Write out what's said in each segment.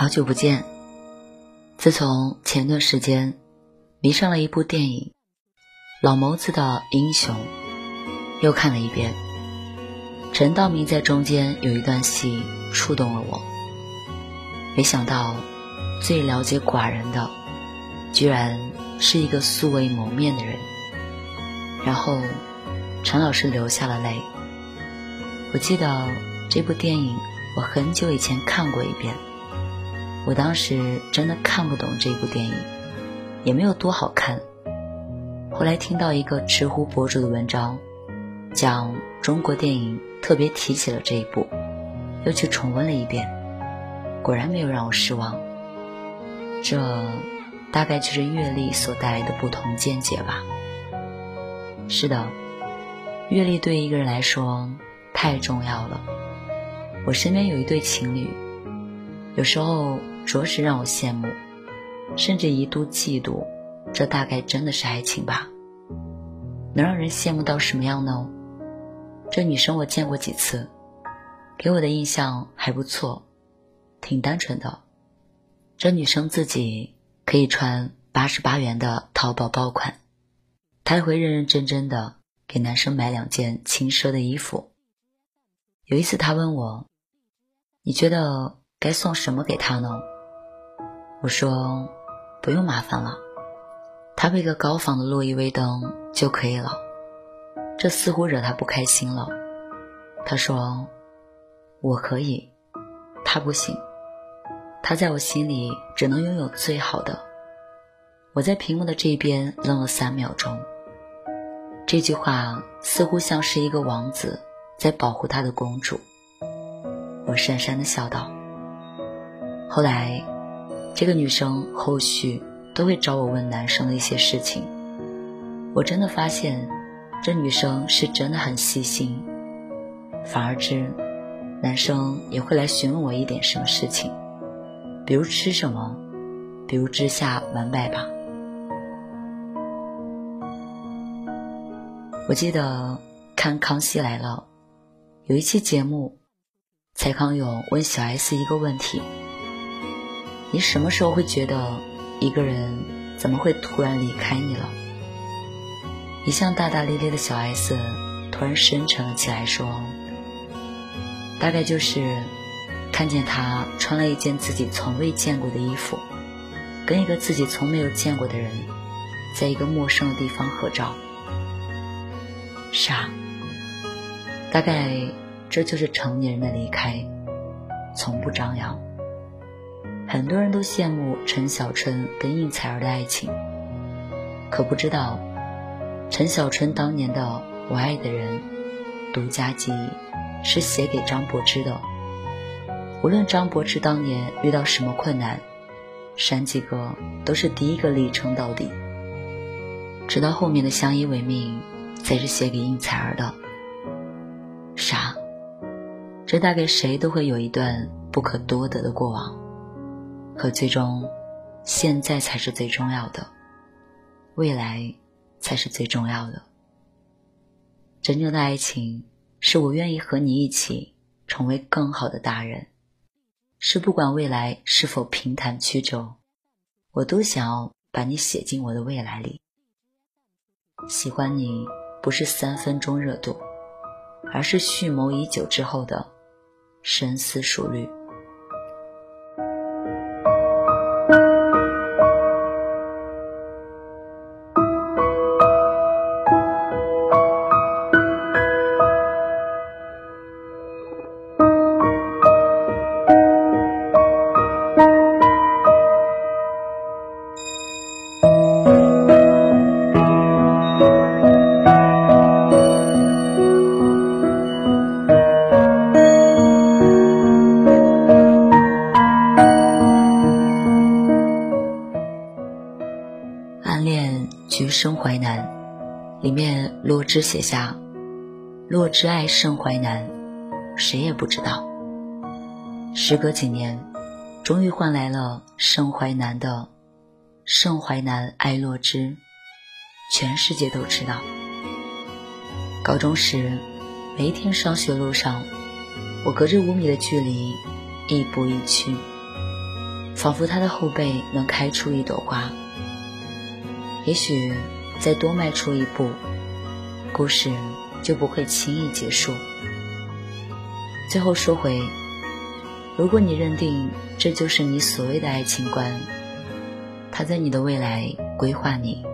好久不见。自从前段时间迷上了一部电影《老谋子的英雄》，又看了一遍。陈道明在中间有一段戏触动了我。没想到，最了解寡人的，居然是一个素未谋面的人。然后，陈老师流下了泪。我记得这部电影，我很久以前看过一遍。我当时真的看不懂这部电影，也没有多好看。后来听到一个知乎博主的文章，讲中国电影，特别提起了这一部，又去重温了一遍，果然没有让我失望。这大概就是阅历所带来的不同见解吧。是的，阅历对一个人来说太重要了。我身边有一对情侣，有时候。着实让我羡慕，甚至一度嫉妒。这大概真的是爱情吧？能让人羡慕到什么样呢？这女生我见过几次，给我的印象还不错，挺单纯的。这女生自己可以穿八十八元的淘宝爆款，她也会认认真真的给男生买两件轻奢的衣服。有一次她问我：“你觉得该送什么给他呢？”我说：“不用麻烦了，他配个高仿的洛伊威登就可以了。”这似乎惹他不开心了。他说：“我可以，他不行。他在我心里只能拥有最好的。”我在屏幕的这边愣了三秒钟。这句话似乎像是一个王子在保护他的公主。我讪讪的笑道。后来。这个女生后续都会找我问男生的一些事情，我真的发现，这女生是真的很细心。反而之，男生也会来询问我一点什么事情，比如吃什么，比如之下完败吧。我记得看《康熙来了》，有一期节目，蔡康永问小 S 一个问题。你什么时候会觉得一个人怎么会突然离开你了？一向大大咧咧的小 S 突然深沉了起来，说：“大概就是看见他穿了一件自己从未见过的衣服，跟一个自己从没有见过的人，在一个陌生的地方合照。傻，大概这就是成年人的离开，从不张扬。”很多人都羡慕陈小春跟应采儿的爱情，可不知道陈小春当年的《我爱的人》独家记忆是写给张柏芝的。无论张柏芝当年遇到什么困难，山鸡哥都是第一个力撑到底。直到后面的相依为命才是写给应采儿的。傻，这大概谁都会有一段不可多得的过往。可最终，现在才是最重要的，未来才是最重要的。真正的爱情，是我愿意和你一起成为更好的大人，是不管未来是否平坦曲折，我都想要把你写进我的未来里。喜欢你不是三分钟热度，而是蓄谋已久之后的深思熟虑。恋橘生淮南》里面，洛枳写下：“洛枳爱盛淮南，谁也不知道。”时隔几年，终于换来了盛淮南的“盛淮南爱洛枳”，全世界都知道。高中时，每一天上学路上，我隔着五米的距离，亦步亦趋。仿佛他的后背能开出一朵花。也许再多迈出一步，故事就不会轻易结束。最后说回，如果你认定这就是你所谓的爱情观，他在你的未来规划你，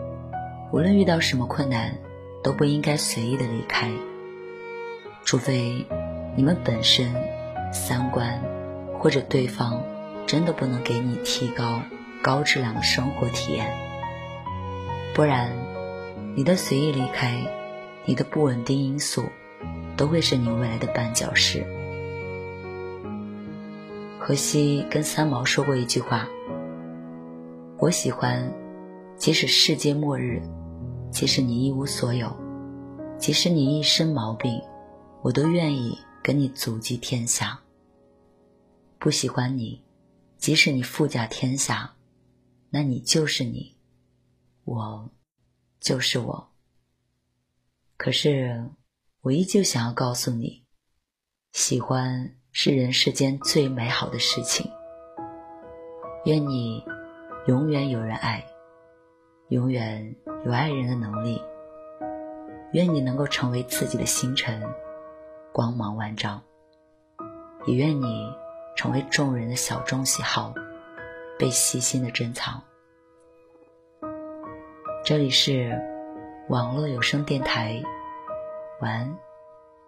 无论遇到什么困难，都不应该随意的离开，除非你们本身三观或者对方。真的不能给你提高高质量的生活体验，不然，你的随意离开，你的不稳定因素，都会是你未来的绊脚石。荷西跟三毛说过一句话：“我喜欢，即使世界末日，即使你一无所有，即使你一身毛病，我都愿意跟你足迹天下。不喜欢你。”即使你富甲天下，那你就是你，我就是我。可是，我依旧想要告诉你，喜欢是人世间最美好的事情。愿你永远有人爱，永远有爱人的能力。愿你能够成为自己的星辰，光芒万丈。也愿你。成为众人的小众喜好，被细心的珍藏。这里是网络有声电台，晚安，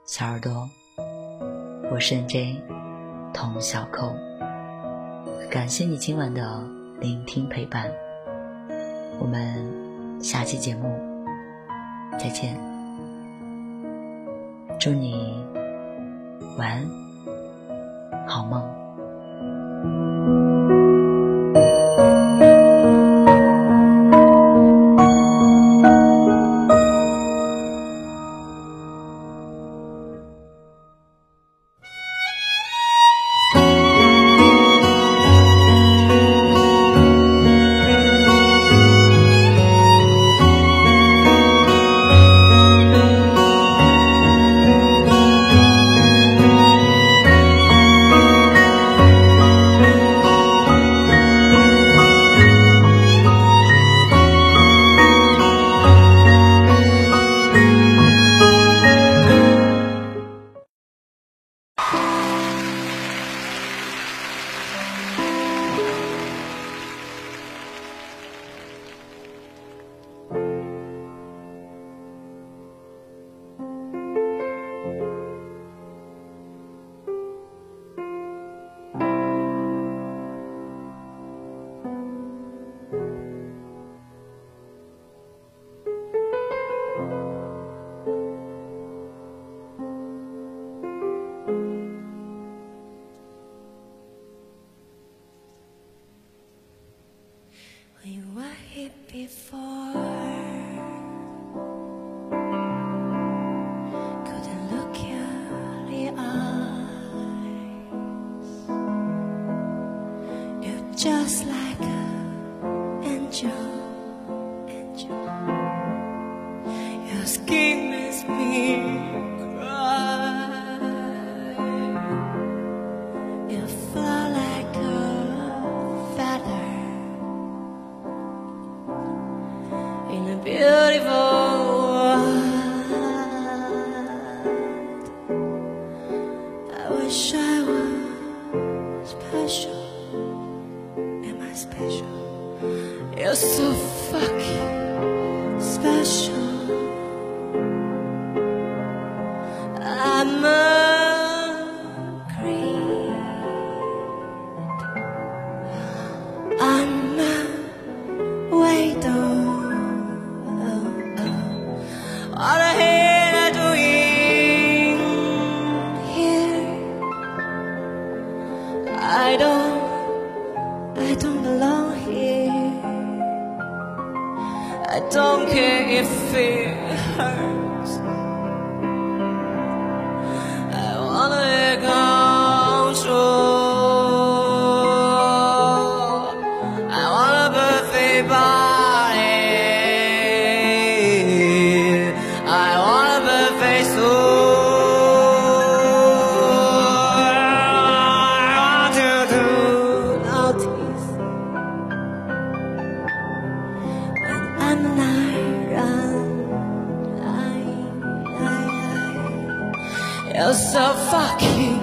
小耳朵，我是 N J 童小扣，感谢你今晚的聆听陪伴，我们下期节目再见，祝你晚安，好梦。Just like I don't care. if it hurts. so fuck you.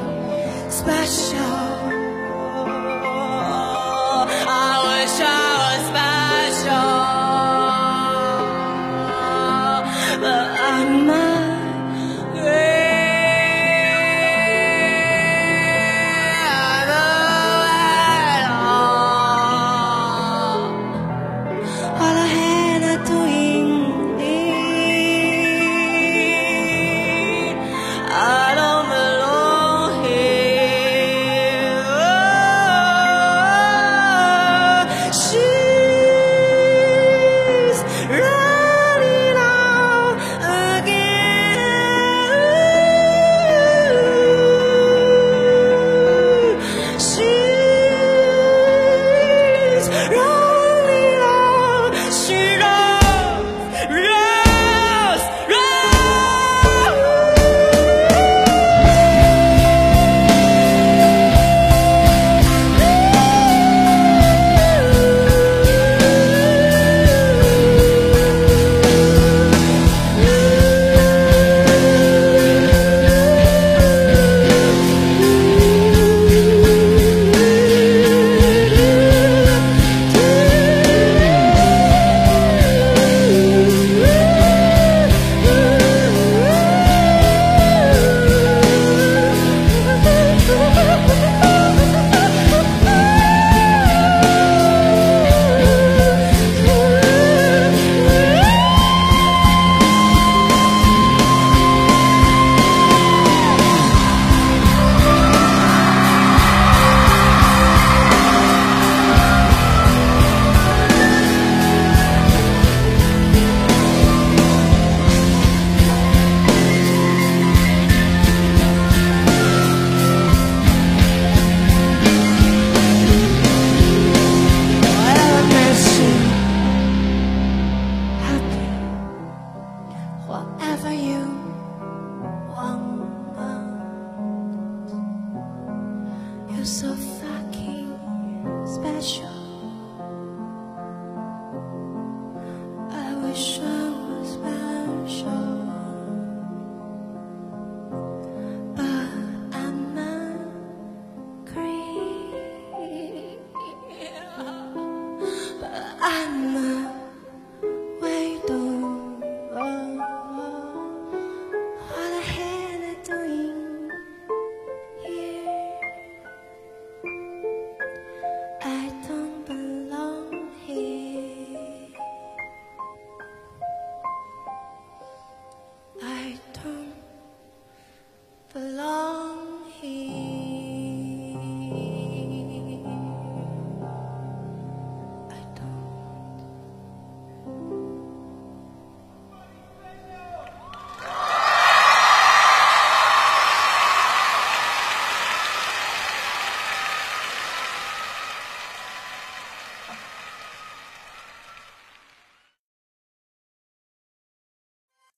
belong.